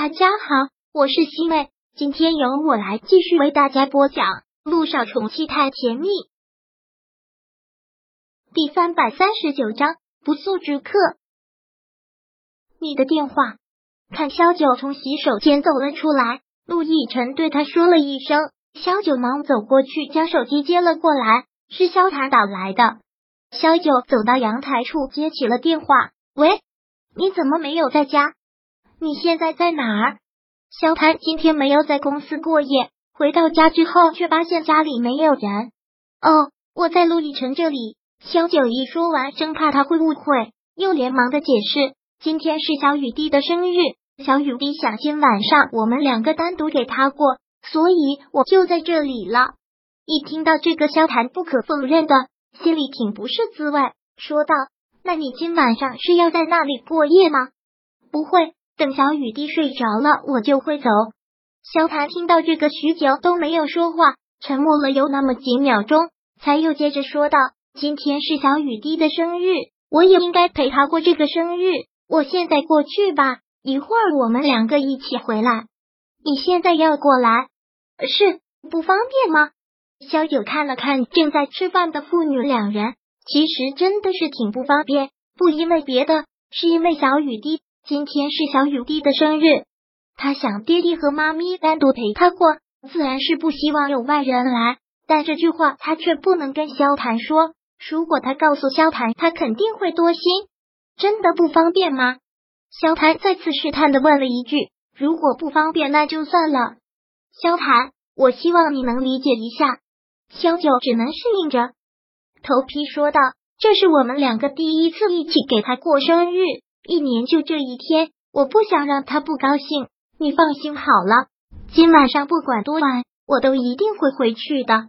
大家好，我是西妹，今天由我来继续为大家播讲《路上宠妻太甜蜜》第三百三十九章不速之客。你的电话。看萧九从洗手间走了出来，陆亦辰对他说了一声，萧九忙走过去将手机接了过来，是萧谈打来的。萧九走到阳台处接起了电话，喂，你怎么没有在家？你现在在哪儿？萧谈今天没有在公司过夜，回到家之后却发现家里没有人。哦，我在陆亦辰这里。萧九一说完，生怕他会误会，又连忙的解释：今天是小雨滴的生日，小雨滴想今晚上我们两个单独给他过，所以我就在这里了。一听到这个，萧谈不可否认的心里挺不是滋味，说道：“那你今晚上是要在那里过夜吗？”不会。等小雨滴睡着了，我就会走。萧谭听到这个，许久都没有说话，沉默了有那么几秒钟，才又接着说道：“今天是小雨滴的生日，我也应该陪她过这个生日。我现在过去吧，一会儿我们两个一起回来。你现在要过来？是不方便吗？”萧九看了看正在吃饭的父女两人，其实真的是挺不方便，不因为别的，是因为小雨滴。今天是小雨滴的生日，他想爹地和妈咪单独陪他过，自然是不希望有外人来。但这句话他却不能跟萧谈说，如果他告诉萧谈，他肯定会多心。真的不方便吗？萧谈再次试探的问了一句：“如果不方便，那就算了。”萧谈，我希望你能理解一下。萧九只能适应着，头皮说道：“这是我们两个第一次一起给他过生日。”一年就这一天，我不想让他不高兴。你放心好了，今晚上不管多晚，我都一定会回去的。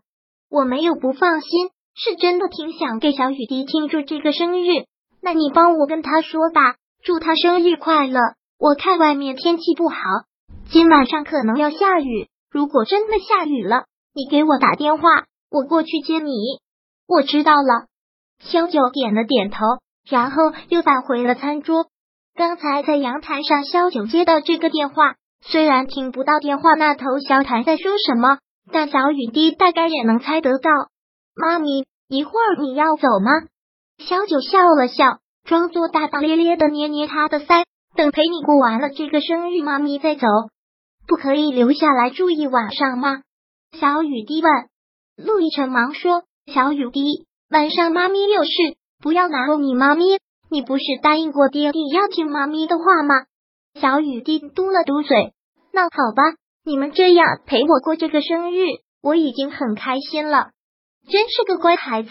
我没有不放心，是真的挺想给小雨滴庆祝这个生日。那你帮我跟他说吧，祝他生日快乐。我看外面天气不好，今晚上可能要下雨。如果真的下雨了，你给我打电话，我过去接你。我知道了。萧九点了点头。然后又返回了餐桌。刚才在阳台上，萧九接到这个电话，虽然听不到电话那头萧谈在说什么，但小雨滴大概也能猜得到。妈咪，一会儿你要走吗？萧九笑了笑，装作大大咧咧的捏捏他的腮，等陪你过完了这个生日，妈咪再走。不可以留下来住一晚上吗？小雨滴问。陆亦辰忙说：“小雨滴，晚上妈咪有事。”不要拿你妈咪，你不是答应过爹地要听妈咪的话吗？小雨滴嘟了嘟嘴，那好吧，你们这样陪我过这个生日，我已经很开心了，真是个乖孩子。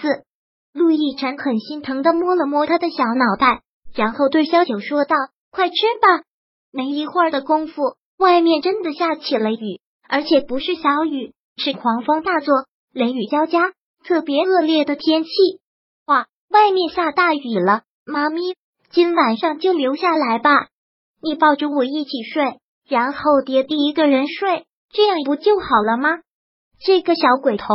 陆亦辰很心疼的摸了摸他的小脑袋，然后对萧九说道：“快吃吧。”没一会儿的功夫，外面真的下起了雨，而且不是小雨，是狂风大作，雷雨交加，特别恶劣的天气。哇外面下大雨了，妈咪，今晚上就留下来吧。你抱着我一起睡，然后爹第一个人睡，这样不就好了吗？这个小鬼头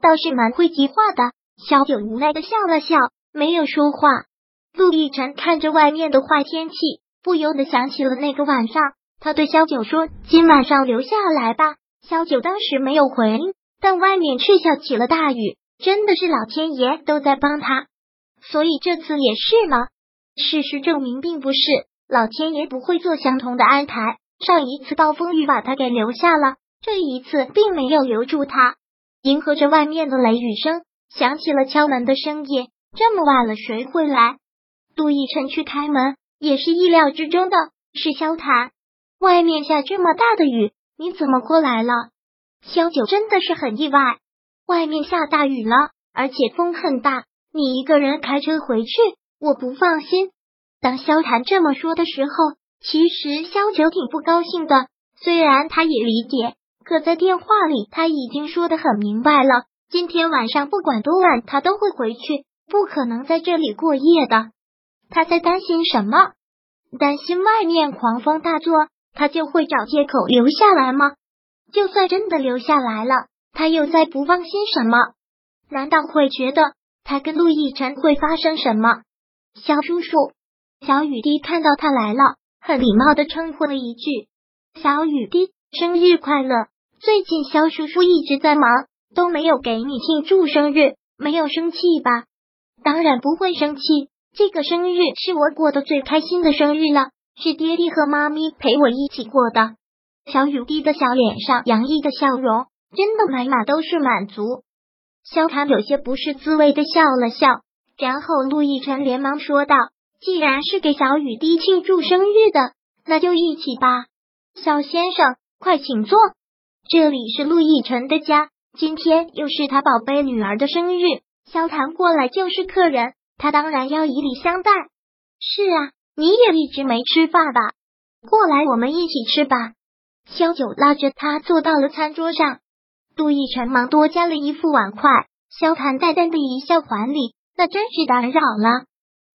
倒是蛮会计划的。小九无奈的笑了笑，没有说话。陆亦辰看着外面的坏天气，不由得想起了那个晚上，他对小九说：“今晚上留下来吧。”小九当时没有回应，但外面却下起了大雨。真的是老天爷都在帮他，所以这次也是吗？事实证明并不是，老天爷不会做相同的安排。上一次暴风雨把他给留下了，这一次并没有留住他。迎合着外面的雷雨声，响起了敲门的声音。这么晚了，谁会来？杜奕晨去开门，也是意料之中的，是萧谈。外面下这么大的雨，你怎么过来了？萧九真的是很意外。外面下大雨了，而且风很大，你一个人开车回去，我不放心。当萧谈这么说的时候，其实萧九挺不高兴的。虽然他也理解，可在电话里他已经说的很明白了，今天晚上不管多晚，他都会回去，不可能在这里过夜的。他在担心什么？担心外面狂风大作，他就会找借口留下来吗？就算真的留下来了。他又在不放心什么？难道会觉得他跟陆亦辰会发生什么？小叔叔，小雨滴看到他来了，很礼貌的称呼了一句：“小雨滴，生日快乐！最近肖叔叔一直在忙，都没有给你庆祝生日，没有生气吧？”“当然不会生气，这个生日是我过得最开心的生日了，是爹地和妈咪陪我一起过的。”小雨滴的小脸上洋溢的笑容，真的满满都是满足。萧谈有些不是滋味的笑了笑，然后陆亦辰连忙说道：“既然是给小雨滴庆祝生日的，那就一起吧。小先生，快请坐，这里是陆亦辰的家，今天又是他宝贝女儿的生日，萧谈过来就是客人，他当然要以礼相待。是啊，你也一直没吃饭吧？过来，我们一起吃吧。”萧九拉着他坐到了餐桌上。陆亦辰忙多加了一副碗筷，萧谈淡淡的一笑还礼，那真是打扰了。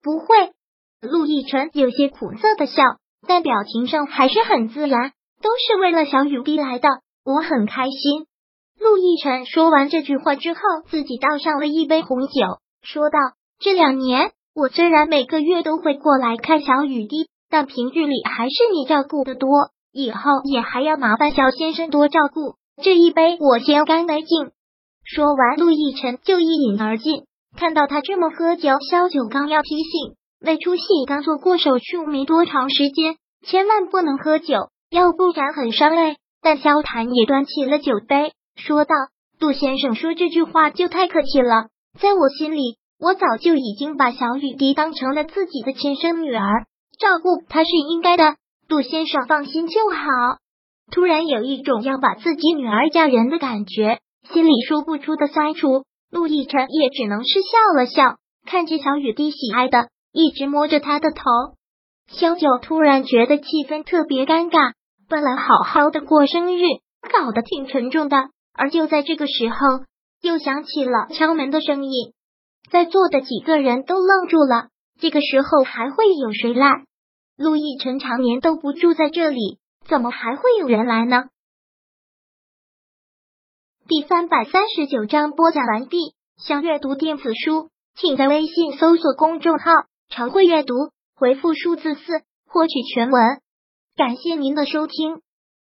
不会，陆亦辰有些苦涩的笑，但表情上还是很自然，都是为了小雨滴来的，我很开心。陆亦辰说完这句话之后，自己倒上了一杯红酒，说道：“这两年我虽然每个月都会过来看小雨滴，但平日里还是你照顾的多，以后也还要麻烦肖先生多照顾。”这一杯我先干为敬。说完，陆亦辰就一饮而尽。看到他这么喝酒，萧九刚要提醒：魏出戏刚做过手术，没多长时间，千万不能喝酒，要不然很伤胃。但萧谈也端起了酒杯，说道：“陆先生说这句话就太客气了，在我心里，我早就已经把小雨滴当成了自己的亲生女儿，照顾她是应该的。陆先生放心就好。”突然有一种要把自己女儿嫁人的感觉，心里说不出的酸楚。陆亦辰也只能是笑了笑，看着小雨滴喜爱的，一直摸着她的头。萧九突然觉得气氛特别尴尬，本来好好的过生日，搞得挺沉重的。而就在这个时候，又响起了敲门的声音，在座的几个人都愣住了。这个时候还会有谁来？陆亦辰常年都不住在这里。怎么还会有人来呢？第三百三十九章播讲完毕。想阅读电子书，请在微信搜索公众号“常会阅读”，回复数字四获取全文。感谢您的收听。